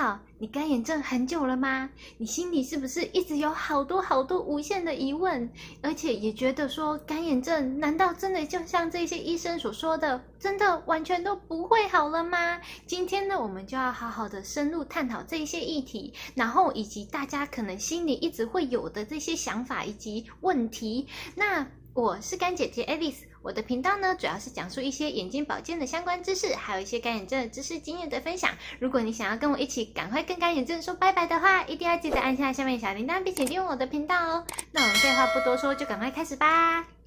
好，你干眼症很久了吗？你心里是不是一直有好多好多无限的疑问，而且也觉得说干眼症难道真的就像这些医生所说的，真的完全都不会好了吗？今天呢，我们就要好好的深入探讨这些议题，然后以及大家可能心里一直会有的这些想法以及问题。那我是干姐姐 Alice。我的频道呢，主要是讲述一些眼睛保健的相关知识，还有一些干眼症的知识经验的分享。如果你想要跟我一起赶快跟干眼症说拜拜的话，一定要记得按下下面小铃铛，并且订阅我的频道哦。那我们废话不多说，就赶快开始吧。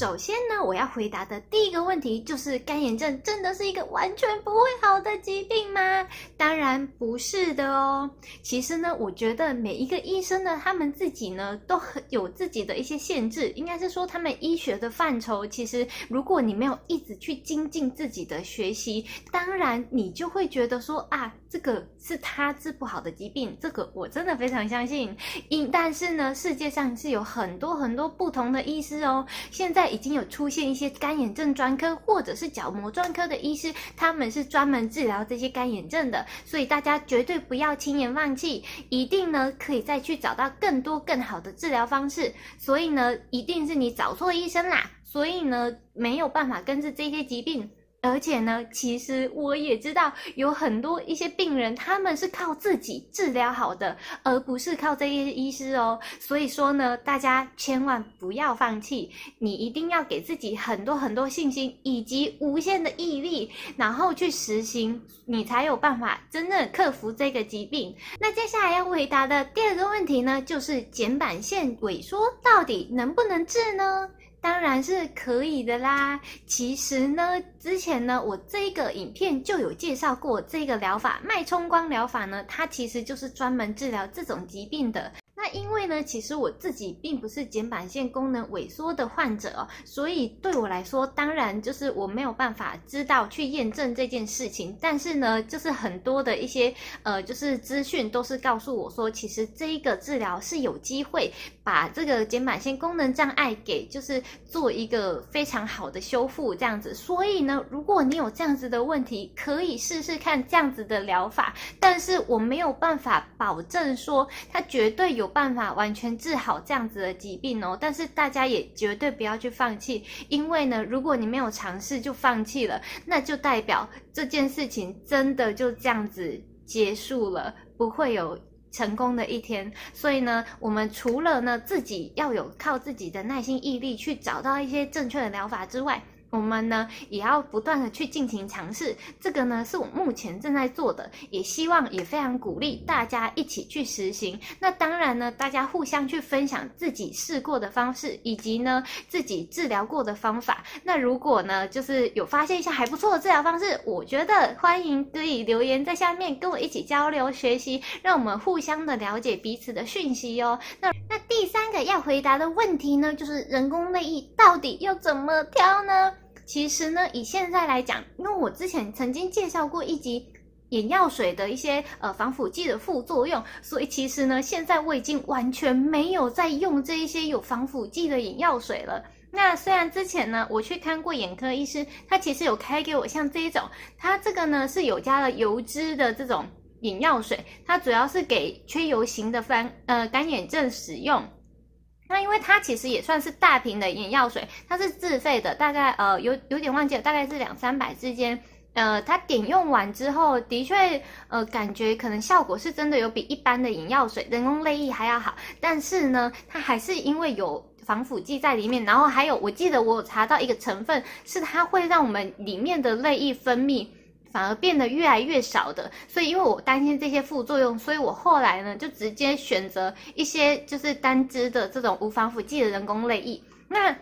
首先呢，我要回答的第一个问题就是：干眼症真的是一个完全不会好的疾病吗？当然不是的哦。其实呢，我觉得每一个医生呢，他们自己呢都很有自己的一些限制，应该是说他们医学的范畴。其实，如果你没有一直去精进自己的学习，当然你就会觉得说啊，这个是他治不好的疾病。这个我真的非常相信。因但是呢，世界上是有很多很多不同的医师哦。现在。已经有出现一些干眼症专科或者是角膜专科的医师，他们是专门治疗这些干眼症的，所以大家绝对不要轻言放弃，一定呢可以再去找到更多更好的治疗方式。所以呢，一定是你找错医生啦，所以呢没有办法根治这些疾病。而且呢，其实我也知道有很多一些病人，他们是靠自己治疗好的，而不是靠这些医师哦。所以说呢，大家千万不要放弃，你一定要给自己很多很多信心，以及无限的毅力，然后去实行，你才有办法真正克服这个疾病。那接下来要回答的第二个问题呢，就是瞼板腺萎缩到底能不能治呢？当然是可以的啦。其实呢，之前呢，我这个影片就有介绍过这个疗法——脉冲光疗法呢，它其实就是专门治疗这种疾病的。那因为呢，其实我自己并不是睑板腺功能萎缩的患者哦，所以对我来说，当然就是我没有办法知道去验证这件事情。但是呢，就是很多的一些呃，就是资讯都是告诉我说，其实这一个治疗是有机会把这个睑板腺功能障碍给就是做一个非常好的修复这样子。所以呢，如果你有这样子的问题，可以试试看这样子的疗法。但是我没有办法保证说它绝对有办法完全治好这样子的疾病哦，但是大家也绝对不要去放弃，因为呢，如果你没有尝试就放弃了，那就代表这件事情真的就这样子结束了，不会有成功的一天。所以呢，我们除了呢自己要有靠自己的耐心毅力去找到一些正确的疗法之外，我们呢也要不断的去进行尝试，这个呢是我目前正在做的，也希望也非常鼓励大家一起去实行。那当然呢，大家互相去分享自己试过的方式，以及呢自己治疗过的方法。那如果呢就是有发现一些还不错的治疗方式，我觉得欢迎可以留言在下面跟我一起交流学习，让我们互相的了解彼此的讯息哦。那那第三个要回答的问题呢，就是人工内衣到底要怎么挑呢？其实呢，以现在来讲，因为我之前曾经介绍过一集眼药水的一些呃防腐剂的副作用，所以其实呢，现在我已经完全没有在用这一些有防腐剂的眼药水了。那虽然之前呢，我去看过眼科医师，他其实有开给我像这一种，他这个呢是有加了油脂的这种眼药水，它主要是给缺油型的干呃干眼症使用。那因为它其实也算是大瓶的眼药水，它是自费的，大概呃有有点忘记了，大概是两三百之间。呃，它点用完之后，的确呃感觉可能效果是真的有比一般的眼药水、人工泪液还要好，但是呢，它还是因为有防腐剂在里面，然后还有我记得我有查到一个成分是它会让我们里面的泪液分泌。反而变得越来越少的，所以因为我担心这些副作用，所以我后来呢就直接选择一些就是单支的这种无防腐剂的人工泪液。那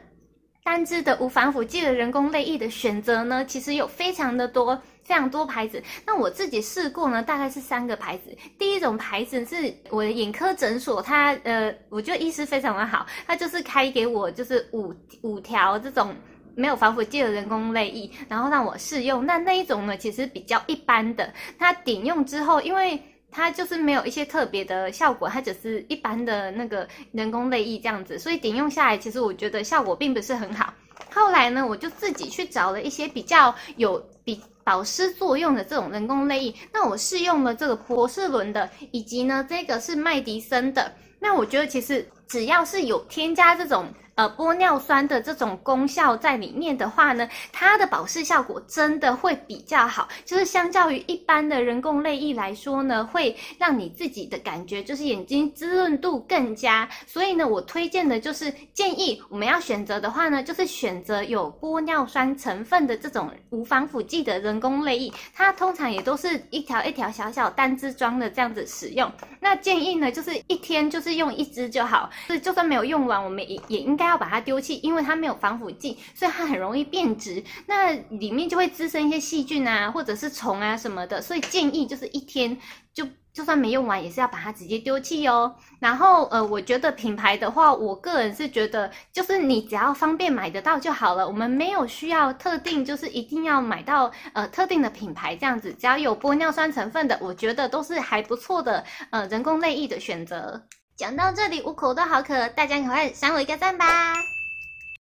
单支的无防腐剂的人工泪液的选择呢，其实有非常的多，非常多牌子。那我自己试过呢，大概是三个牌子。第一种牌子是我的眼科诊所，它呃，我觉得医师非常的好，他就是开给我就是五五条这种。没有防腐剂的人工泪液，然后让我试用。那那一种呢，其实比较一般的。它点用之后，因为它就是没有一些特别的效果，它只是一般的那个人工泪液这样子，所以点用下来，其实我觉得效果并不是很好。后来呢，我就自己去找了一些比较有比保湿作用的这种人工泪液，那我试用了这个博士伦的，以及呢这个是麦迪森的。那我觉得其实只要是有添加这种。呃，玻尿酸的这种功效在里面的话呢，它的保湿效果真的会比较好，就是相较于一般的人工泪液来说呢，会让你自己的感觉就是眼睛滋润度更佳。所以呢，我推荐的就是建议我们要选择的话呢，就是选择有玻尿酸成分的这种无防腐剂的人工泪液，它通常也都是一条一条小小单支装的这样子使用。那建议呢，就是一天就是用一支就好，是就算没有用完，我们也也应该。要把它丢弃，因为它没有防腐剂，所以它很容易变质。那里面就会滋生一些细菌啊，或者是虫啊什么的。所以建议就是一天就就算没用完，也是要把它直接丢弃哦。然后呃，我觉得品牌的话，我个人是觉得就是你只要方便买得到就好了。我们没有需要特定，就是一定要买到呃特定的品牌这样子。只要有玻尿酸成分的，我觉得都是还不错的呃人工泪液的选择。讲到这里，我口都好渴，大家赶快赏我一个赞吧！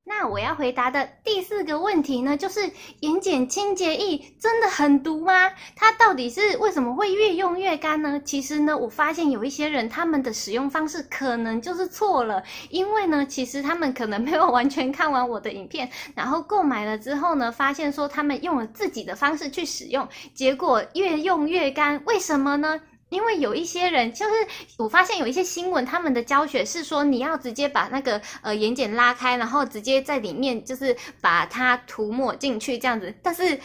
那我要回答的第四个问题呢，就是眼睑清洁液真的很毒吗？它到底是为什么会越用越干呢？其实呢，我发现有一些人他们的使用方式可能就是错了，因为呢，其实他们可能没有完全看完我的影片，然后购买了之后呢，发现说他们用了自己的方式去使用，结果越用越干，为什么呢？因为有一些人，就是我发现有一些新闻，他们的教学是说你要直接把那个呃眼睑拉开，然后直接在里面就是把它涂抹进去这样子，但是。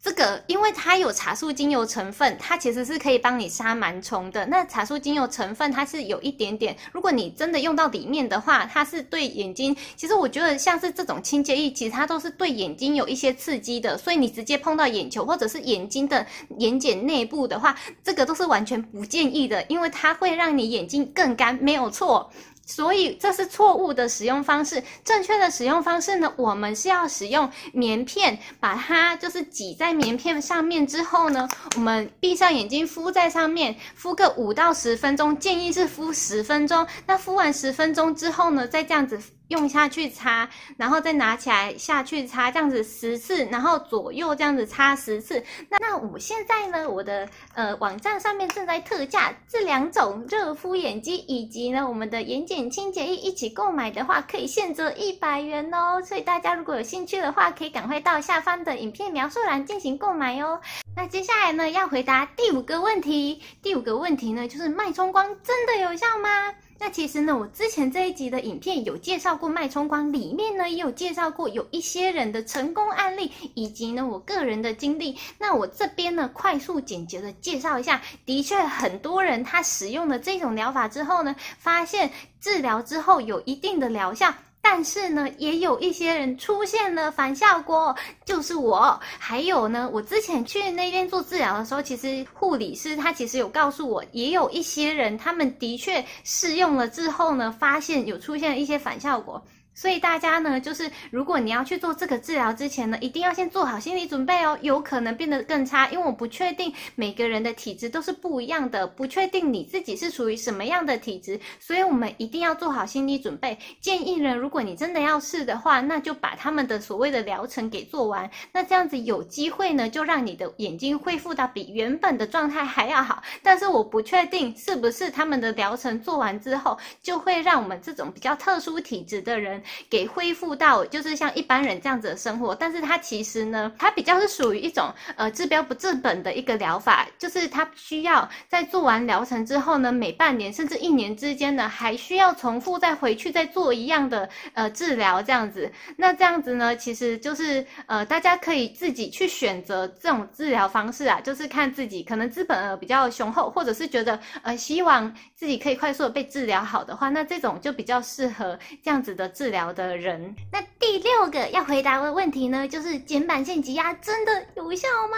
这个，因为它有茶树精油成分，它其实是可以帮你杀螨虫的。那茶树精油成分它是有一点点，如果你真的用到里面的话，它是对眼睛，其实我觉得像是这种清洁液，其实它都是对眼睛有一些刺激的。所以你直接碰到眼球或者是眼睛的眼睑内部的话，这个都是完全不建议的，因为它会让你眼睛更干，没有错。所以这是错误的使用方式，正确的使用方式呢，我们是要使用棉片，把它就是挤在棉片上面之后呢，我们闭上眼睛敷在上面，敷个五到十分钟，建议是敷十分钟。那敷完十分钟之后呢，再这样子。用下去擦，然后再拿起来下去擦，这样子十次，然后左右这样子擦十次。那那我现在呢，我的呃网站上面正在特价，这两种热敷眼肌以及呢我们的眼睑清洁液一起购买的话，可以现折一百元哦。所以大家如果有兴趣的话，可以赶快到下方的影片描述栏进行购买哦。那接下来呢，要回答第五个问题。第五个问题呢，就是脉冲光真的有效吗？那其实呢，我之前这一集的影片有介绍过脉冲光，里面呢也有介绍过有一些人的成功案例，以及呢我个人的经历。那我这边呢快速简洁的介绍一下，的确很多人他使用了这种疗法之后呢，发现治疗之后有一定的疗效。但是呢，也有一些人出现了反效果，就是我。还有呢，我之前去那边做治疗的时候，其实护理师他其实有告诉我，也有一些人他们的确试用了之后呢，发现有出现一些反效果。所以大家呢，就是如果你要去做这个治疗之前呢，一定要先做好心理准备哦，有可能变得更差，因为我不确定每个人的体质都是不一样的，不确定你自己是属于什么样的体质，所以我们一定要做好心理准备。建议呢，如果你真的要试的话，那就把他们的所谓的疗程给做完，那这样子有机会呢，就让你的眼睛恢复到比原本的状态还要好。但是我不确定是不是他们的疗程做完之后，就会让我们这种比较特殊体质的人。给恢复到就是像一般人这样子的生活，但是它其实呢，它比较是属于一种呃治标不治本的一个疗法，就是它需要在做完疗程之后呢，每半年甚至一年之间呢，还需要重复再回去再做一样的呃治疗这样子。那这样子呢，其实就是呃大家可以自己去选择这种治疗方式啊，就是看自己可能资本额比较雄厚，或者是觉得呃希望自己可以快速的被治疗好的话，那这种就比较适合这样子的治治疗。的人，那第六个要回答的问题呢，就是瞼板腺挤压真的有效吗？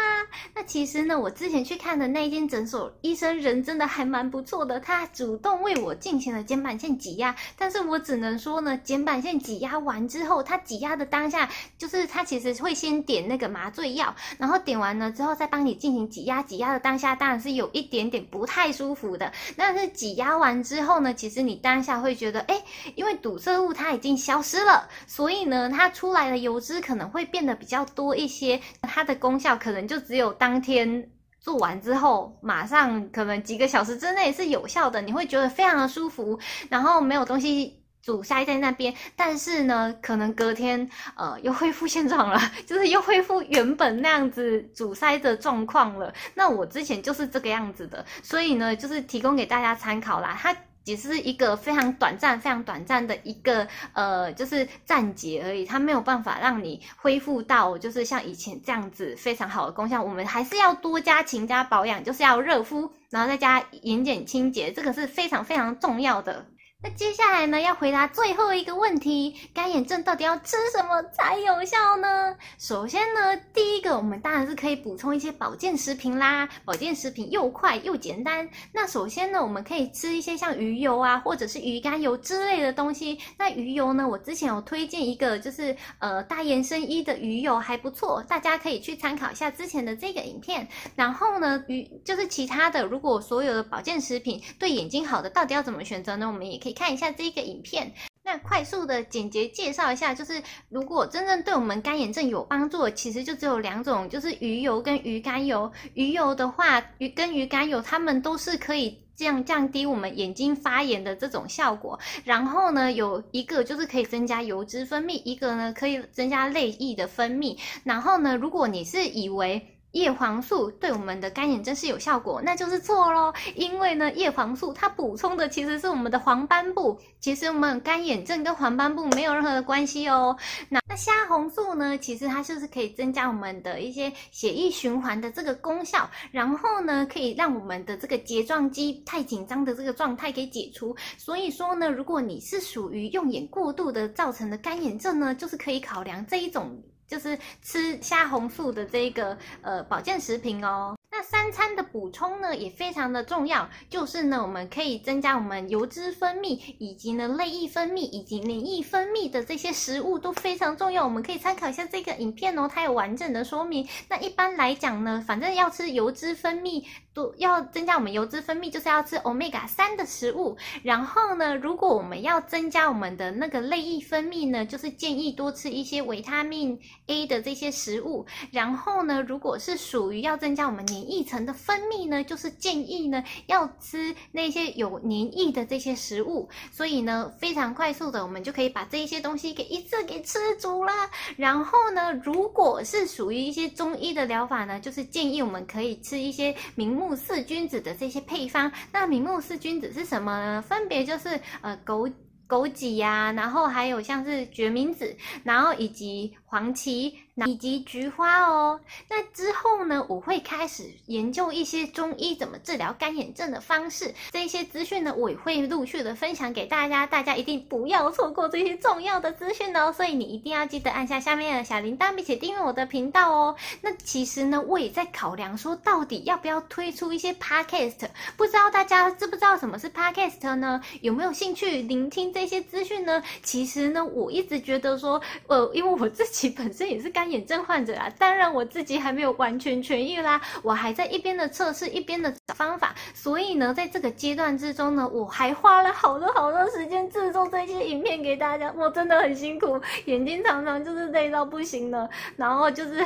那其实呢，我之前去看的那间诊所，医生人真的还蛮不错的，他主动为我进行了瞼板腺挤压。但是我只能说呢，瞼板腺挤压完之后，他挤压的当下，就是他其实会先点那个麻醉药，然后点完了之后再帮你进行挤压。挤压的当下当然是有一点点不太舒服的，但是挤压完之后呢，其实你当下会觉得，哎，因为堵塞物它已经消失了，所以呢，它出来的油脂可能会变得比较多一些，它的功效可能就只有当天做完之后，马上可能几个小时之内是有效的，你会觉得非常的舒服，然后没有东西。阻塞在那边，但是呢，可能隔天呃 又恢复现状了，就是又恢复原本那样子阻塞的状况了。那我之前就是这个样子的，所以呢，就是提供给大家参考啦。它只是一个非常短暂、非常短暂的一个呃，就是暂解而已，它没有办法让你恢复到就是像以前这样子非常好的功效。我们还是要多加勤加保养，就是要热敷，然后再加眼睑清洁，这个是非常非常重要的。那接下来呢，要回答最后一个问题：干眼症到底要吃什么才有效呢？首先呢，第一个我们当然是可以补充一些保健食品啦，保健食品又快又简单。那首先呢，我们可以吃一些像鱼油啊，或者是鱼肝油之类的东西。那鱼油呢，我之前有推荐一个，就是呃大延伸一的鱼油还不错，大家可以去参考一下之前的这个影片。然后呢，鱼就是其他的，如果所有的保健食品对眼睛好的，到底要怎么选择呢？我们也可以。看一下这个影片，那快速的简洁介绍一下，就是如果真正对我们干眼症有帮助，其实就只有两种，就是鱼油跟鱼肝油。鱼油的话，鱼跟鱼肝油，它们都是可以这样降低我们眼睛发炎的这种效果。然后呢，有一个就是可以增加油脂分泌，一个呢可以增加泪液的分泌。然后呢，如果你是以为叶黄素对我们的干眼症是有效果，那就是错喽。因为呢，叶黄素它补充的其实是我们的黄斑部，其实我们干眼症跟黄斑部没有任何的关系哦。那那虾红素呢，其实它就是可以增加我们的一些血液循环的这个功效，然后呢，可以让我们的这个睫状肌太紧张的这个状态给解除。所以说呢，如果你是属于用眼过度的造成的干眼症呢，就是可以考量这一种。就是吃虾红素的这个呃保健食品哦。那三餐的补充呢，也非常的重要，就是呢，我们可以增加我们油脂分泌，以及呢泪液分泌，以及黏液分泌的这些食物都非常重要。我们可以参考一下这个影片哦，它有完整的说明。那一般来讲呢，反正要吃油脂分泌，多要增加我们油脂分泌，就是要吃 Omega 三的食物。然后呢，如果我们要增加我们的那个泪液分泌呢，就是建议多吃一些维他命 A 的这些食物。然后呢，如果是属于要增加我们黏液层的分泌呢，就是建议呢要吃那些有黏液的这些食物，所以呢非常快速的，我们就可以把这一些东西给一次给吃足了。然后呢，如果是属于一些中医的疗法呢，就是建议我们可以吃一些明目四君子的这些配方。那明目四君子是什么呢？分别就是呃枸枸杞呀，然后还有像是决明子，然后以及黄芪。以及菊花哦，那之后呢，我会开始研究一些中医怎么治疗干眼症的方式。这些资讯呢，我也会陆续的分享给大家，大家一定不要错过这些重要的资讯哦。所以你一定要记得按下下面的小铃铛，并且订阅我的频道哦。那其实呢，我也在考量说，到底要不要推出一些 podcast？不知道大家知不知道什么是 podcast 呢？有没有兴趣聆听这些资讯呢？其实呢，我一直觉得说，呃，因为我自己本身也是干眼症患者啊，当然我自己还没有完全痊愈啦，我还在一边的测试一边的方法，所以呢，在这个阶段之中呢，我还花了好多好多时间制作这些影片给大家，我真的很辛苦，眼睛常常就是累到不行了，然后就是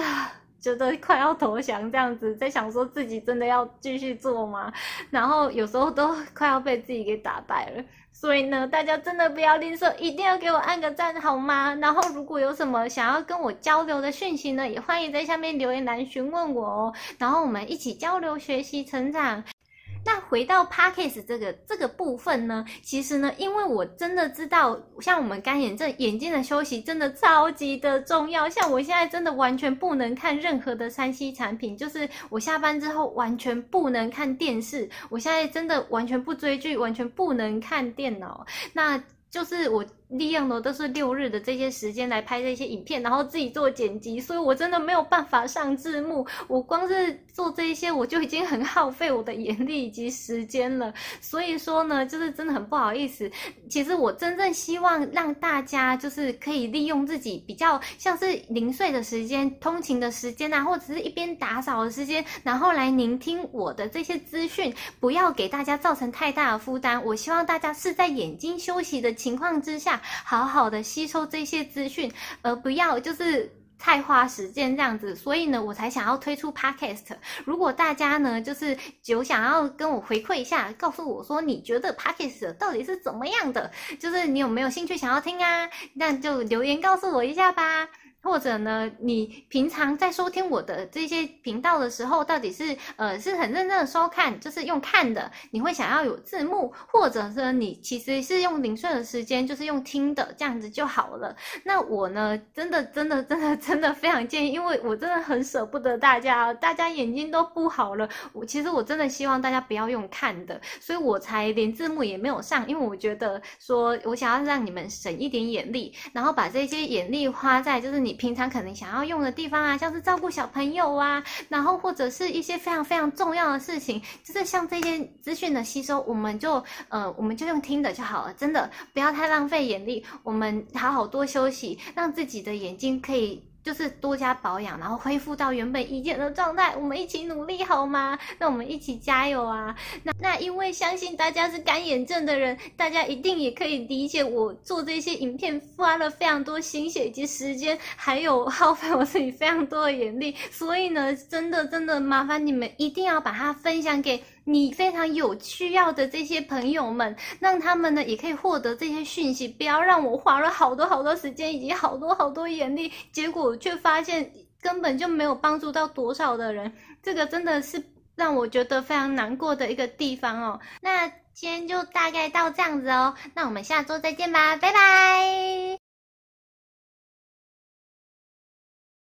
觉得快要投降这样子，在想说自己真的要继续做吗？然后有时候都快要被自己给打败了。所以呢，大家真的不要吝啬，一定要给我按个赞，好吗？然后如果有什么想要跟我交流的讯息呢，也欢迎在下面留言栏询问我哦。然后我们一起交流、学习、成长。那回到 Podcast 这个这个部分呢，其实呢，因为我真的知道，像我们干眼症，眼睛的休息真的超级的重要。像我现在真的完全不能看任何的 3C 产品，就是我下班之后完全不能看电视，我现在真的完全不追剧，完全不能看电脑。那就是我利用的都是六日的这些时间来拍这些影片，然后自己做剪辑，所以我真的没有办法上字幕。我光是做这一些，我就已经很耗费我的眼力以及时间了。所以说呢，就是真的很不好意思。其实我真正希望让大家就是可以利用自己比较像是零碎的时间、通勤的时间啊，或者是一边打扫的时间，然后来聆听我的这些资讯，不要给大家造成太大的负担。我希望大家是在眼睛休息的情况之下，好好的吸收这些资讯，而不要就是太花时间这样子。所以呢，我才想要推出 Podcast。如果大家呢，就是有想要跟我回馈一下，告诉我说你觉得 Podcast 到底是怎么样的，就是你有没有兴趣想要听啊？那就留言告诉我一下吧。或者呢，你平常在收听我的这些频道的时候，到底是呃是很认真的收看，就是用看的，你会想要有字幕，或者是你其实是用零碎的时间，就是用听的，这样子就好了。那我呢，真的真的真的真的非常建议，因为我真的很舍不得大家，大家眼睛都不好了。我其实我真的希望大家不要用看的，所以我才连字幕也没有上，因为我觉得说我想要让你们省一点眼力，然后把这些眼力花在就是你。平常可能想要用的地方啊，像是照顾小朋友啊，然后或者是一些非常非常重要的事情，就是像这些资讯的吸收，我们就呃，我们就用听的就好了，真的不要太浪费眼力，我们好好多休息，让自己的眼睛可以。就是多加保养，然后恢复到原本以前的状态。我们一起努力好吗？那我们一起加油啊！那那因为相信大家是干眼症的人，大家一定也可以理解我做这些影片花了非常多心血以及时间，还有耗费我自己非常多的眼力。所以呢，真的真的麻烦你们一定要把它分享给。你非常有需要的这些朋友们，让他们呢也可以获得这些讯息，不要让我花了好多好多时间以及好多好多眼力，结果却发现根本就没有帮助到多少的人，这个真的是让我觉得非常难过的一个地方哦。那今天就大概到这样子哦，那我们下周再见吧，拜拜。